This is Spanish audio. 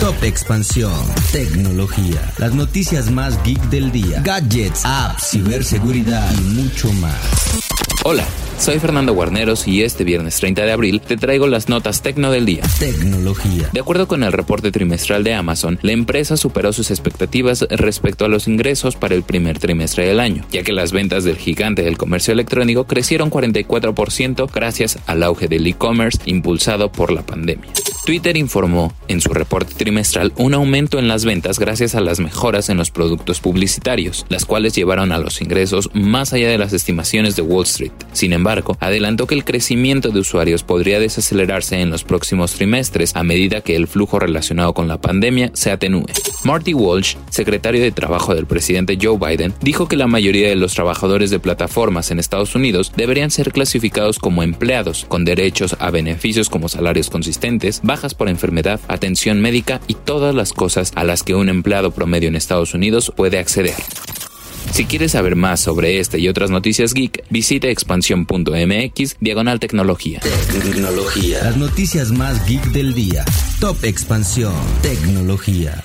Top Expansión. Tecnología. Las noticias más geek del día. Gadgets, apps, ciberseguridad y mucho más. Hola, soy Fernando Guarneros y este viernes 30 de abril te traigo las notas tecno del día. Tecnología. De acuerdo con el reporte trimestral de Amazon, la empresa superó sus expectativas respecto a los ingresos para el primer trimestre del año, ya que las ventas del gigante del comercio electrónico crecieron 44% gracias al auge del e-commerce impulsado por la pandemia. Twitter informó en su reporte trimestral un aumento en las ventas gracias a las mejoras en los productos publicitarios, las cuales llevaron a los ingresos más allá de las estimaciones de Wall Street. Sin embargo, adelantó que el crecimiento de usuarios podría desacelerarse en los próximos trimestres a medida que el flujo relacionado con la pandemia se atenúe. Marty Walsh, secretario de Trabajo del presidente Joe Biden, dijo que la mayoría de los trabajadores de plataformas en Estados Unidos deberían ser clasificados como empleados, con derechos a beneficios como salarios consistentes, bajas por enfermedad, atención médica y todas las cosas a las que un empleado promedio en Estados Unidos puede acceder. Si quieres saber más sobre este y otras noticias geek, visita expansión.mx diagonal tecnología. Tecnología. Las noticias más geek del día. Top Expansión. Tecnología.